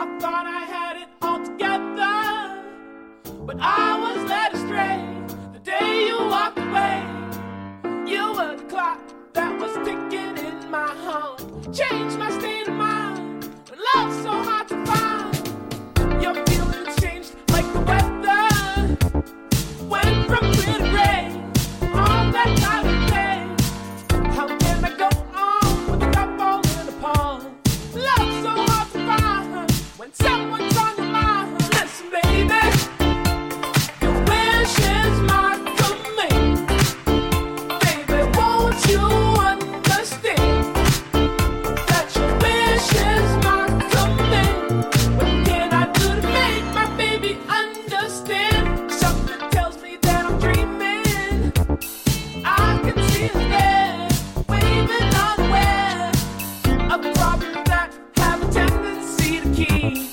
I thought I had it all together, but I was led astray the day you walked away. You were the clock that was ticking in my heart. Changed my key.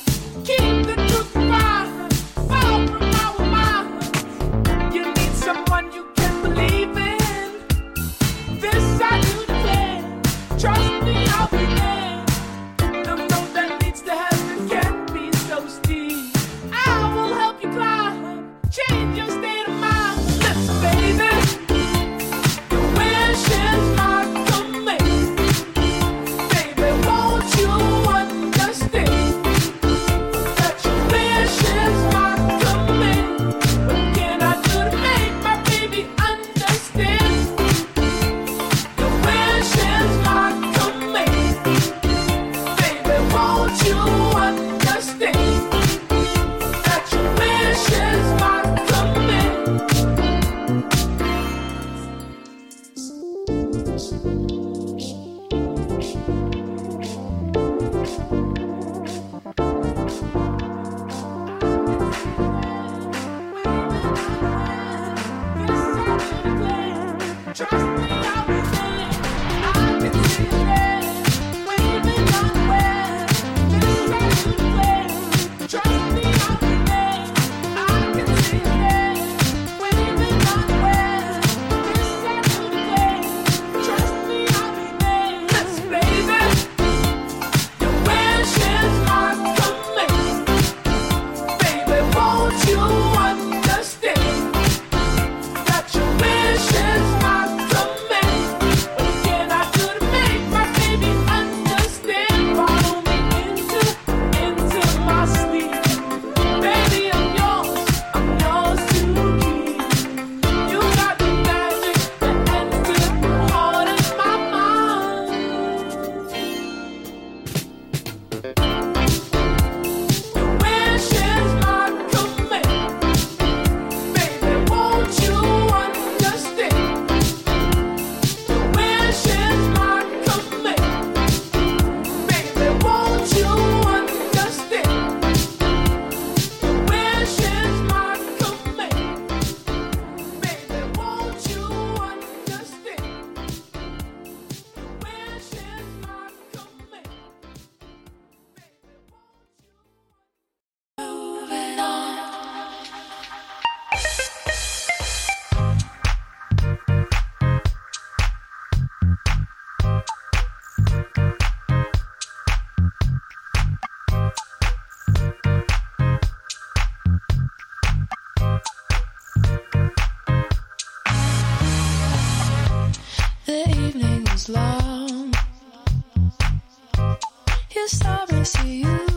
stars and see you.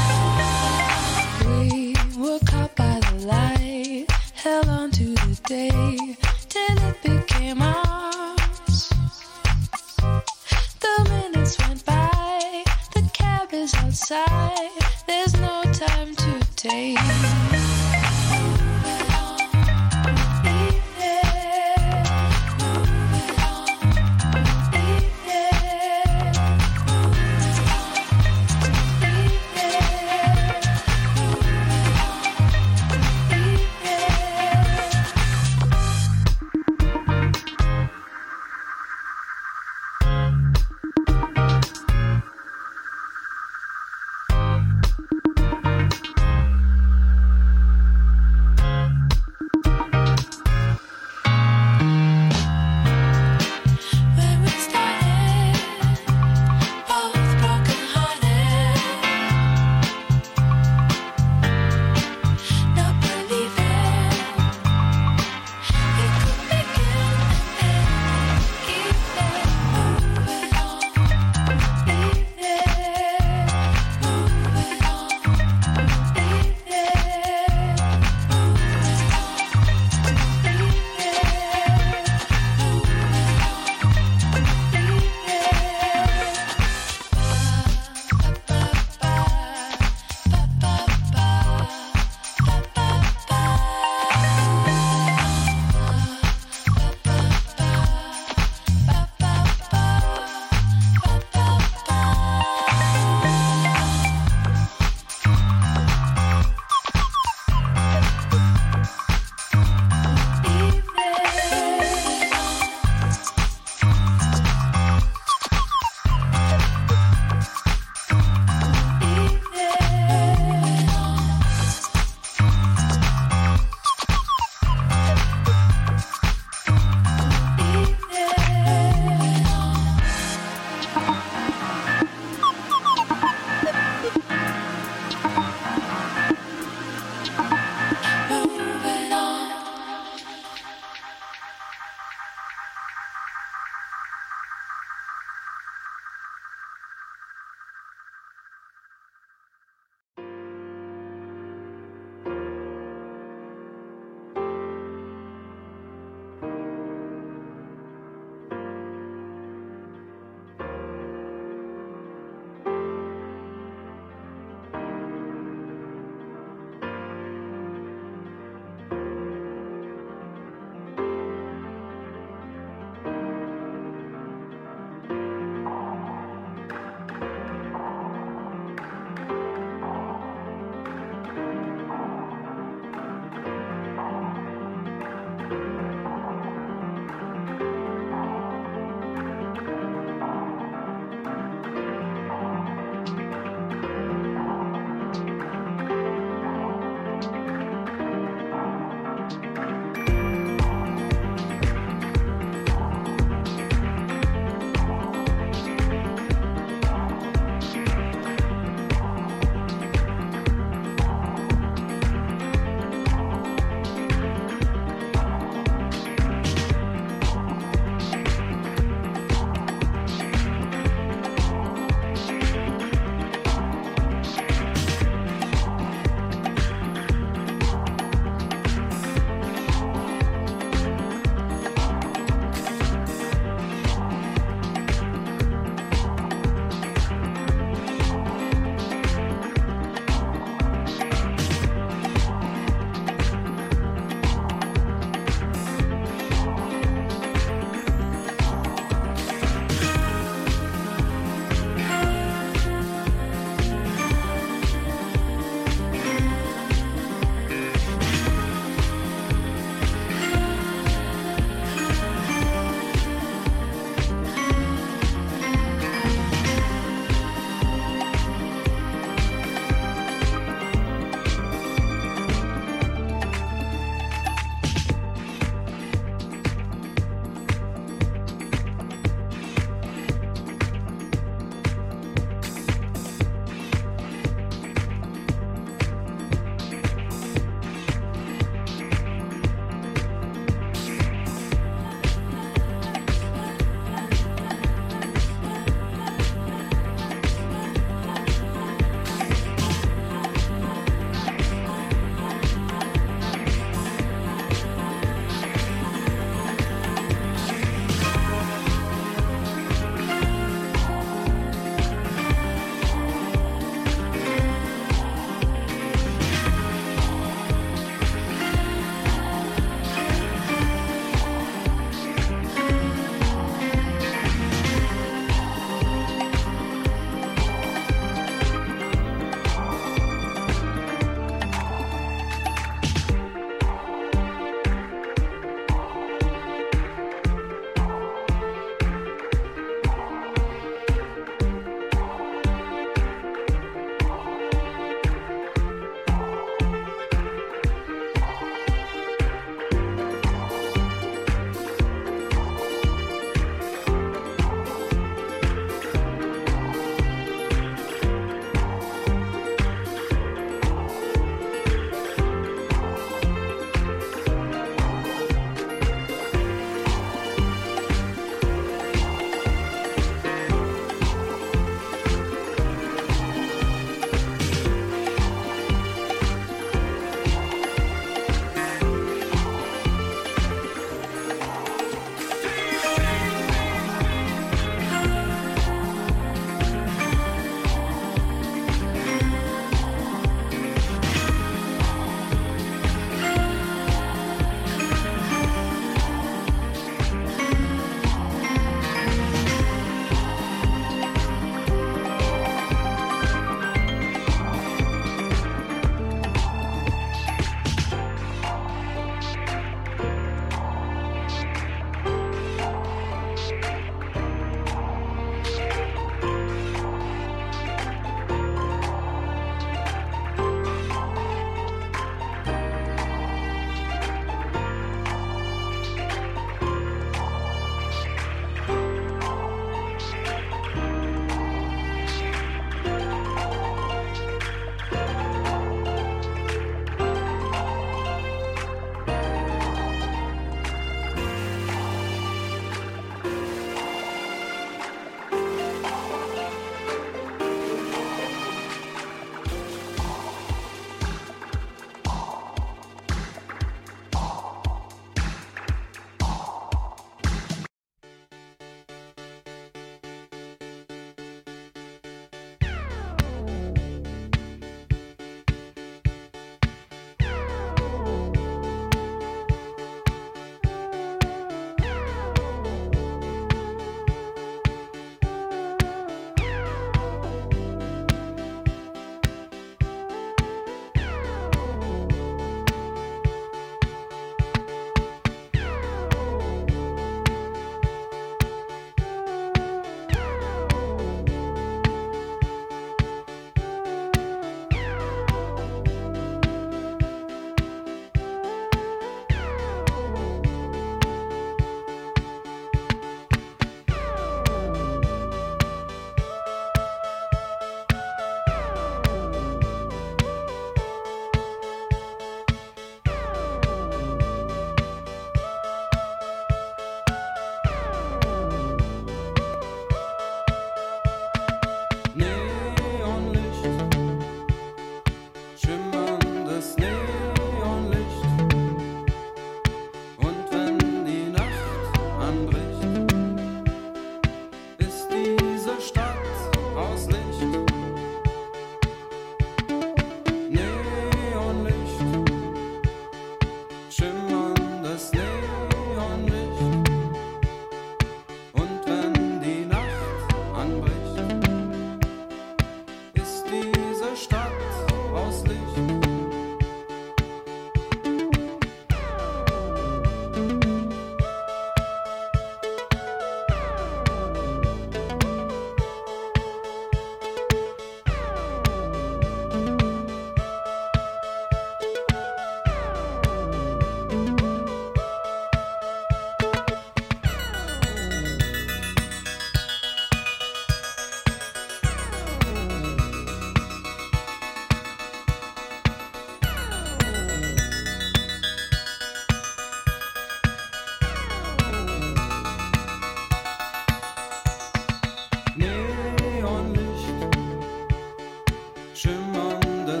Szymon do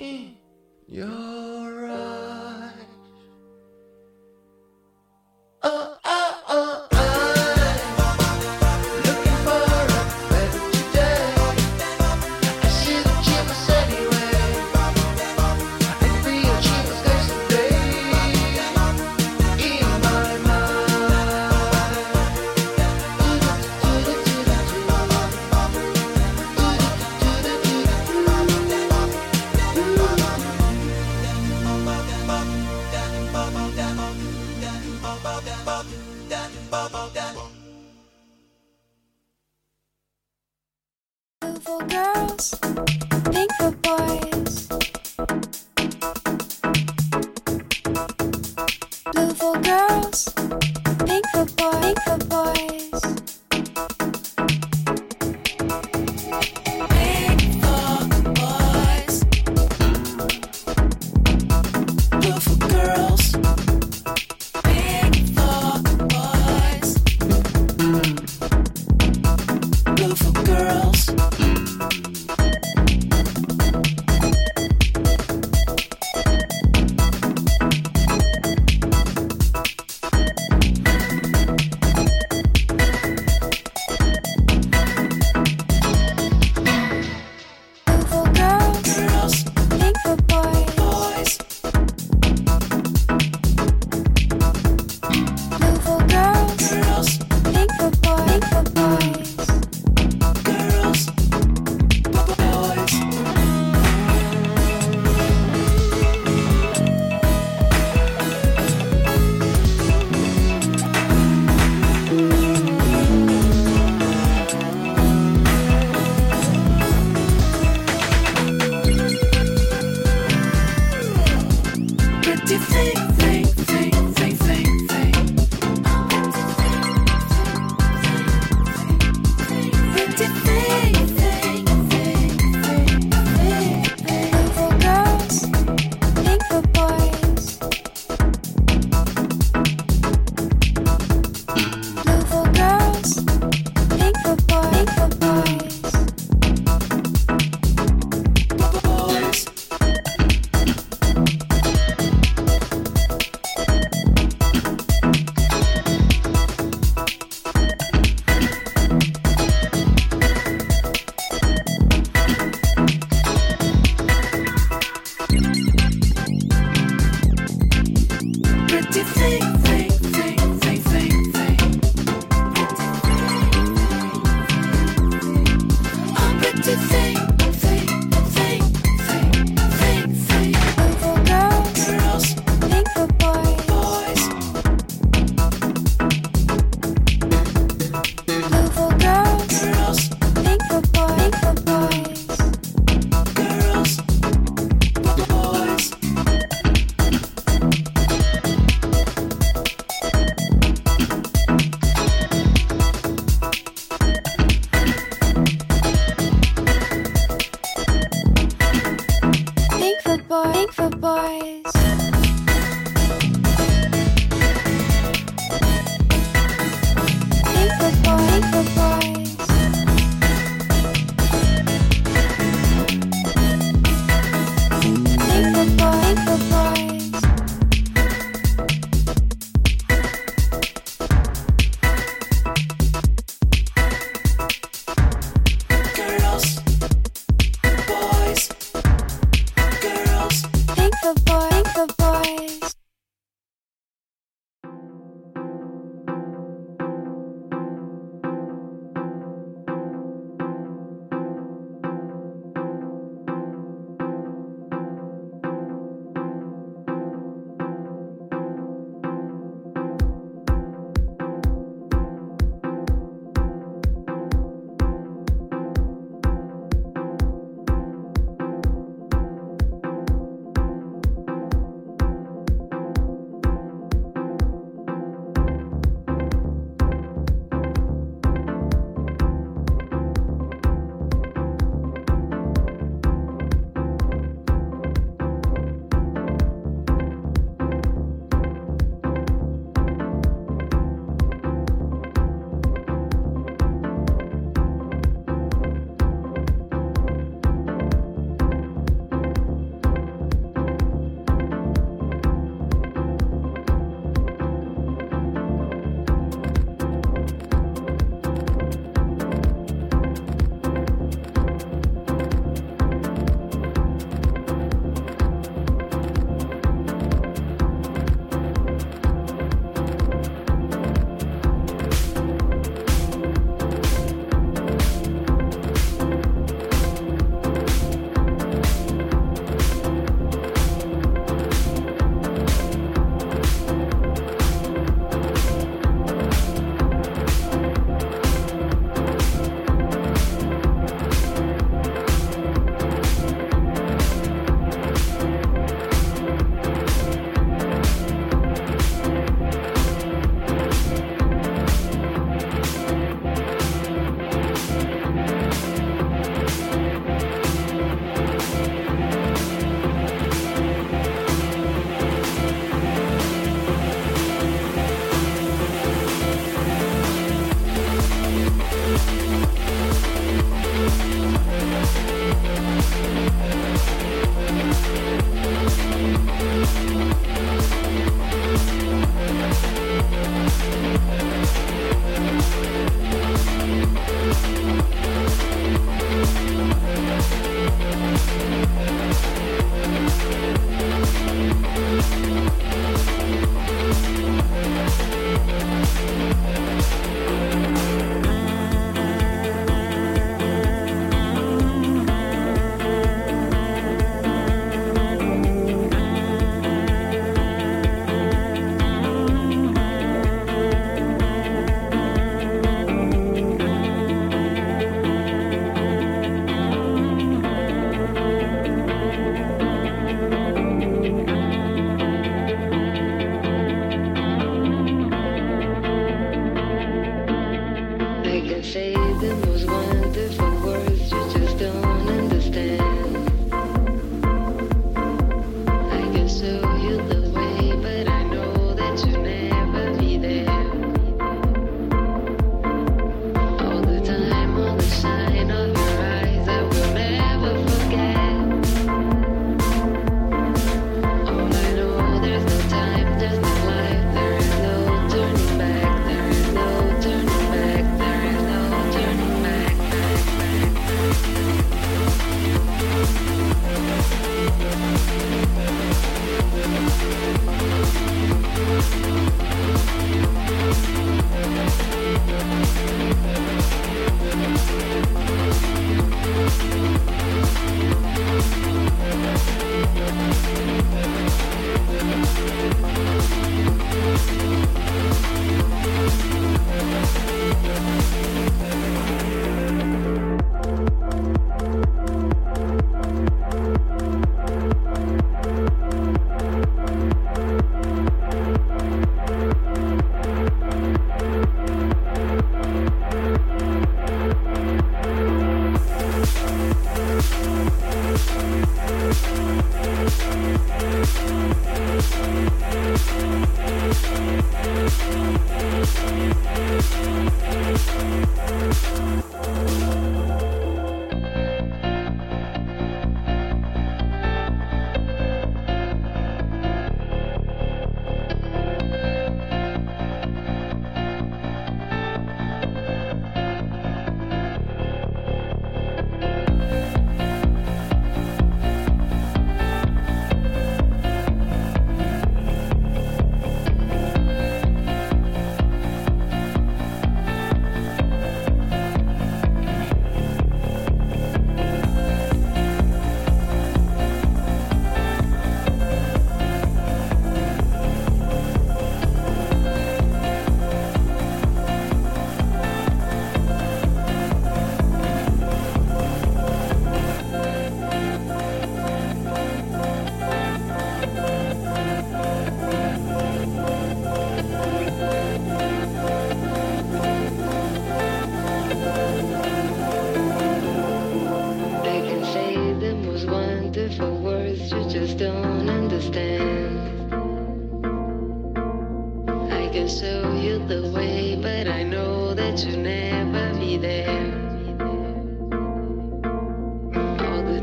Yo.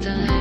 Keep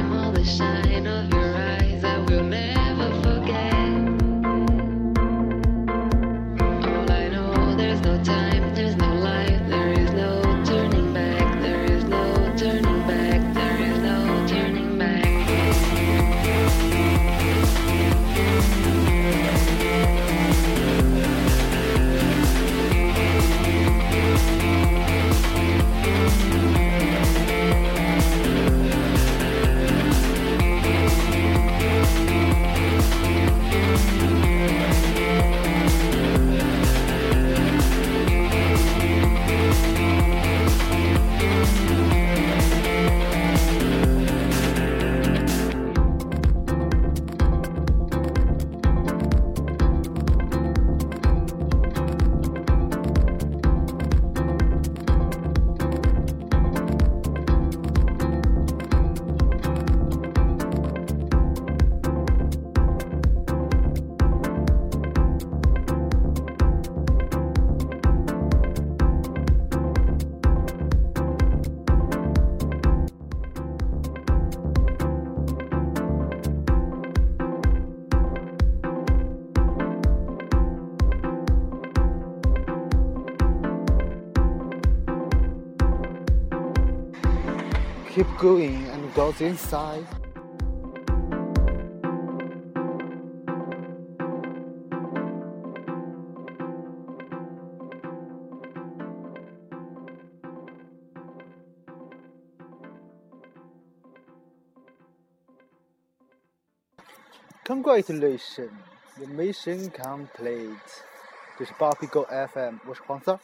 going and goes inside. Congratulations, the mission complete. 这是 Bobby Go FM，我是黄三，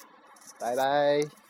拜拜。